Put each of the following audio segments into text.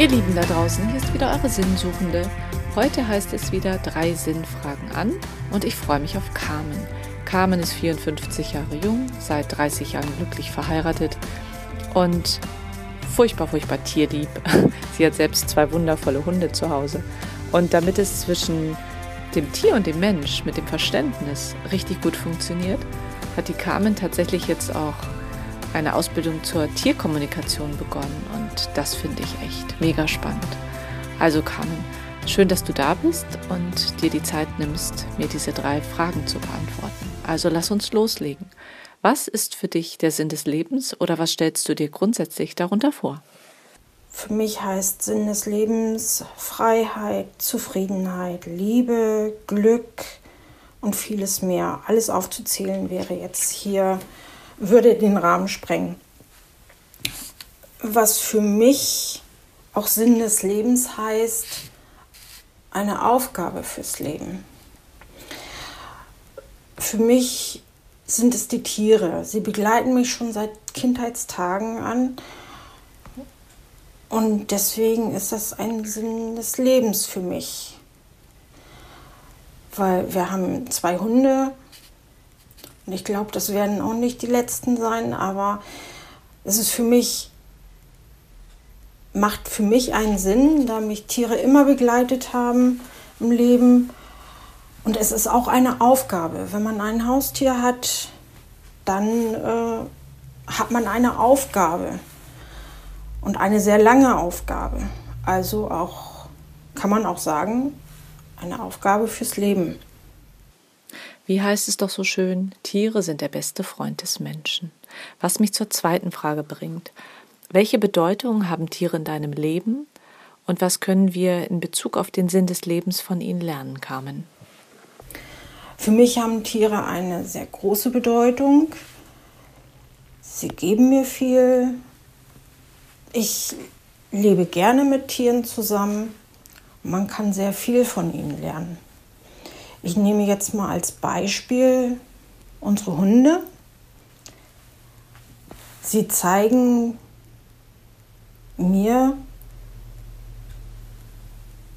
Ihr Lieben da draußen, hier ist wieder eure Sinnsuchende. Heute heißt es wieder drei Sinnfragen an und ich freue mich auf Carmen. Carmen ist 54 Jahre jung, seit 30 Jahren glücklich verheiratet und furchtbar, furchtbar tierlieb. Sie hat selbst zwei wundervolle Hunde zu Hause. Und damit es zwischen dem Tier und dem Mensch mit dem Verständnis richtig gut funktioniert, hat die Carmen tatsächlich jetzt auch eine Ausbildung zur Tierkommunikation begonnen und das finde ich echt mega spannend. Also Carmen, schön, dass du da bist und dir die Zeit nimmst, mir diese drei Fragen zu beantworten. Also lass uns loslegen. Was ist für dich der Sinn des Lebens oder was stellst du dir grundsätzlich darunter vor? Für mich heißt Sinn des Lebens Freiheit, Zufriedenheit, Liebe, Glück und vieles mehr. Alles aufzuzählen wäre jetzt hier, würde den Rahmen sprengen. Was für mich auch Sinn des Lebens heißt, eine Aufgabe fürs Leben. Für mich sind es die Tiere. Sie begleiten mich schon seit Kindheitstagen an und deswegen ist das ein Sinn des Lebens für mich. Weil wir haben zwei Hunde. Und ich glaube, das werden auch nicht die letzten sein, aber es ist für mich, macht für mich einen Sinn, da mich Tiere immer begleitet haben im Leben. Und es ist auch eine Aufgabe. Wenn man ein Haustier hat, dann äh, hat man eine Aufgabe und eine sehr lange Aufgabe. Also auch, kann man auch sagen, eine Aufgabe fürs Leben. Wie heißt es doch so schön, Tiere sind der beste Freund des Menschen. Was mich zur zweiten Frage bringt. Welche Bedeutung haben Tiere in deinem Leben und was können wir in Bezug auf den Sinn des Lebens von ihnen lernen, Carmen? Für mich haben Tiere eine sehr große Bedeutung. Sie geben mir viel, ich lebe gerne mit Tieren zusammen. Man kann sehr viel von ihnen lernen. Ich nehme jetzt mal als Beispiel unsere Hunde. Sie zeigen mir,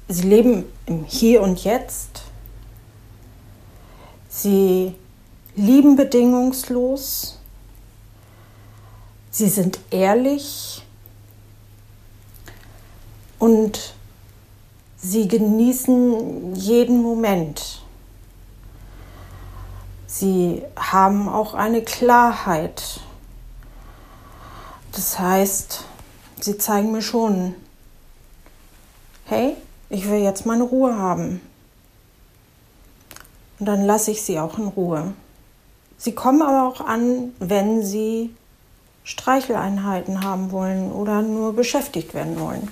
sie leben im Hier und Jetzt. Sie lieben bedingungslos. Sie sind ehrlich und sie genießen jeden Moment. Sie haben auch eine Klarheit. Das heißt, sie zeigen mir schon, hey, ich will jetzt meine Ruhe haben. Und dann lasse ich sie auch in Ruhe. Sie kommen aber auch an, wenn sie Streicheleinheiten haben wollen oder nur beschäftigt werden wollen.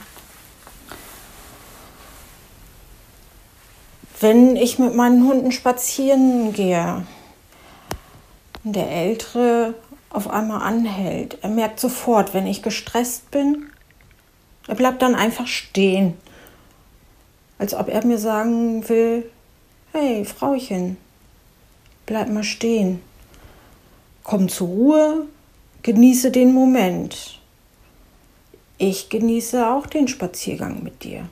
wenn ich mit meinen Hunden spazieren gehe der Ältere auf einmal anhält, er merkt sofort, wenn ich gestresst bin, er bleibt dann einfach stehen, als ob er mir sagen will, hey Frauchen, bleib mal stehen, komm zur Ruhe, genieße den Moment. Ich genieße auch den Spaziergang mit dir.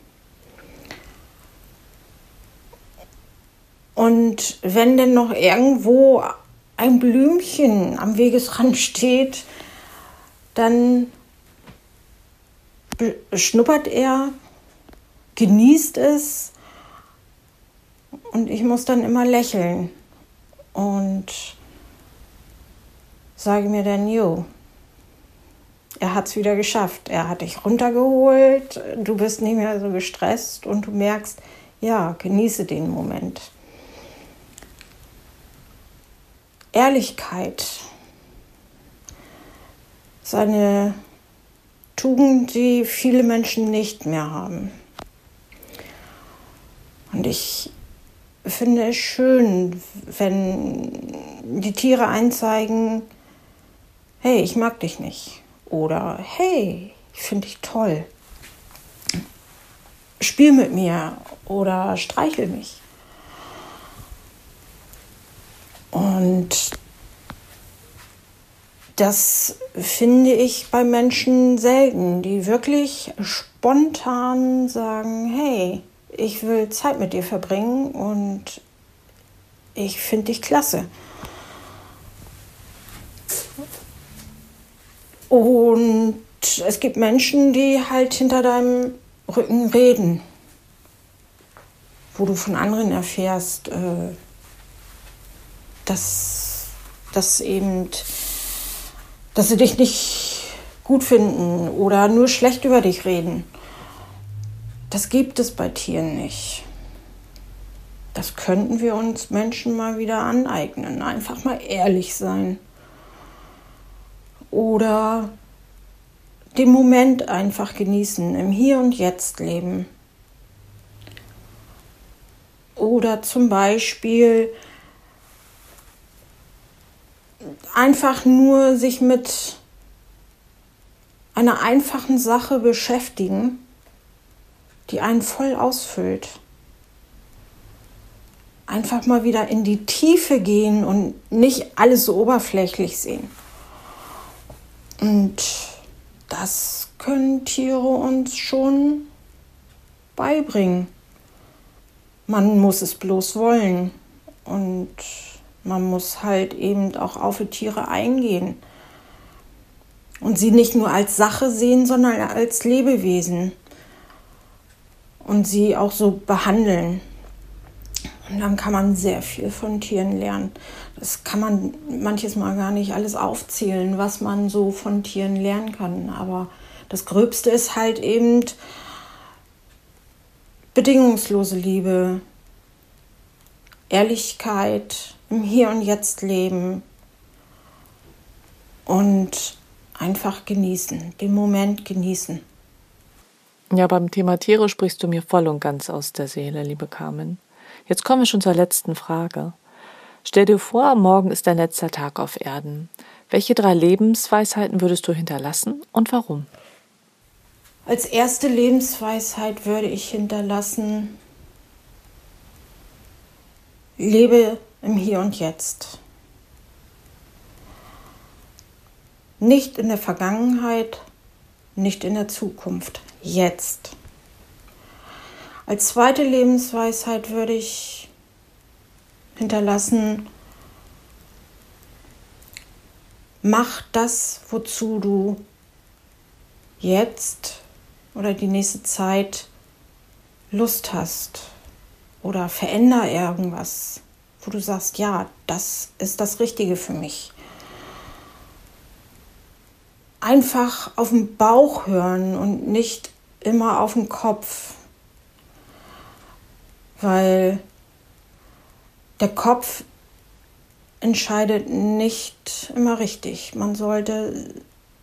Und wenn denn noch irgendwo ein Blümchen am Wegesrand steht, dann schnuppert er, genießt es und ich muss dann immer lächeln und sage mir dann, jo, er hat es wieder geschafft. Er hat dich runtergeholt, du bist nicht mehr so gestresst und du merkst, ja, genieße den Moment. Ehrlichkeit, seine Tugend, die viele Menschen nicht mehr haben. Und ich finde es schön, wenn die Tiere einzeigen, hey, ich mag dich nicht. Oder hey, ich finde dich toll. Spiel mit mir oder streichel mich. Und das finde ich bei Menschen selten, die wirklich spontan sagen, hey, ich will Zeit mit dir verbringen und ich finde dich klasse. Und es gibt Menschen, die halt hinter deinem Rücken reden, wo du von anderen erfährst, äh, dass, dass eben, dass sie dich nicht gut finden oder nur schlecht über dich reden. Das gibt es bei Tieren nicht. Das könnten wir uns Menschen mal wieder aneignen. Einfach mal ehrlich sein. Oder den Moment einfach genießen, im Hier und Jetzt leben. Oder zum Beispiel einfach nur sich mit einer einfachen Sache beschäftigen, die einen voll ausfüllt. Einfach mal wieder in die Tiefe gehen und nicht alles so oberflächlich sehen. Und das können Tiere uns schon beibringen. Man muss es bloß wollen. Und man muss halt eben auch auf die Tiere eingehen. Und sie nicht nur als Sache sehen, sondern als Lebewesen. Und sie auch so behandeln. Und dann kann man sehr viel von Tieren lernen. Das kann man manches Mal gar nicht alles aufzählen, was man so von Tieren lernen kann. Aber das Gröbste ist halt eben bedingungslose Liebe, Ehrlichkeit, im Hier und Jetzt leben und einfach genießen, den Moment genießen. Ja, beim Thema Tiere sprichst du mir voll und ganz aus der Seele, liebe Carmen. Jetzt kommen wir schon zur letzten Frage. Stell dir vor, morgen ist dein letzter Tag auf Erden. Welche drei Lebensweisheiten würdest du hinterlassen und warum? Als erste Lebensweisheit würde ich hinterlassen, lebe im Hier und Jetzt. Nicht in der Vergangenheit, nicht in der Zukunft, jetzt. Als zweite Lebensweisheit würde ich hinterlassen, mach das, wozu du jetzt oder die nächste Zeit Lust hast oder veränder irgendwas, wo du sagst, ja, das ist das Richtige für mich. Einfach auf den Bauch hören und nicht immer auf den Kopf weil der Kopf entscheidet nicht immer richtig. Man sollte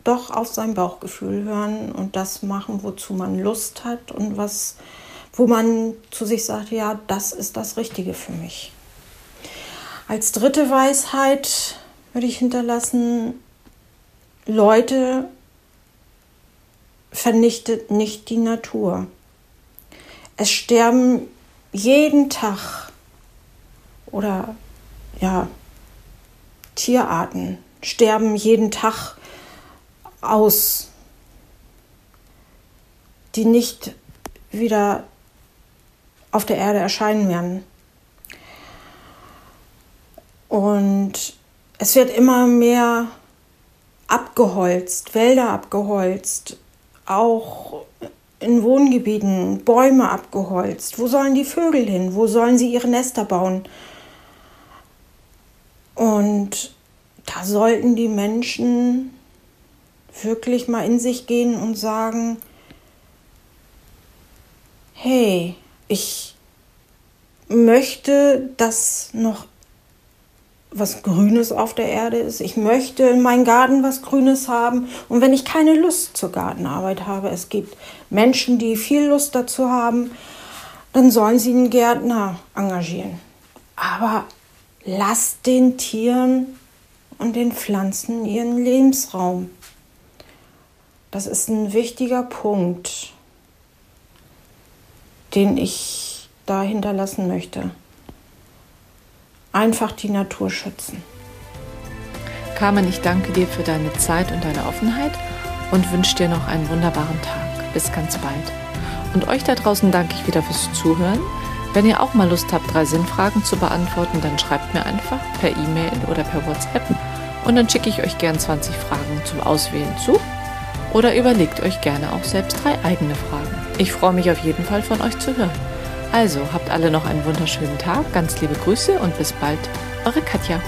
doch auf sein Bauchgefühl hören und das machen, wozu man Lust hat und was, wo man zu sich sagt, ja, das ist das Richtige für mich. Als dritte Weisheit würde ich hinterlassen, Leute vernichtet nicht die Natur. Es sterben jeden Tag oder ja, Tierarten sterben jeden Tag aus, die nicht wieder auf der Erde erscheinen werden. Und es wird immer mehr abgeholzt, Wälder abgeholzt, auch in Wohngebieten Bäume abgeholzt. Wo sollen die Vögel hin? Wo sollen sie ihre Nester bauen? Und da sollten die Menschen wirklich mal in sich gehen und sagen, hey, ich möchte, dass noch was Grünes auf der Erde ist. Ich möchte in meinem Garten was Grünes haben. Und wenn ich keine Lust zur Gartenarbeit habe, es gibt Menschen, die viel Lust dazu haben, dann sollen sie einen Gärtner engagieren. Aber lasst den Tieren und den Pflanzen ihren Lebensraum. Das ist ein wichtiger Punkt, den ich da hinterlassen möchte einfach die Natur schützen. Carmen, ich danke dir für deine Zeit und deine Offenheit und wünsche dir noch einen wunderbaren Tag. Bis ganz bald. Und euch da draußen danke ich wieder fürs Zuhören. Wenn ihr auch mal Lust habt, drei Sinnfragen zu beantworten, dann schreibt mir einfach per E-Mail oder per WhatsApp und dann schicke ich euch gern 20 Fragen zum Auswählen zu. Oder überlegt euch gerne auch selbst drei eigene Fragen. Ich freue mich auf jeden Fall von euch zu hören. Also habt alle noch einen wunderschönen Tag, ganz liebe Grüße und bis bald, eure Katja.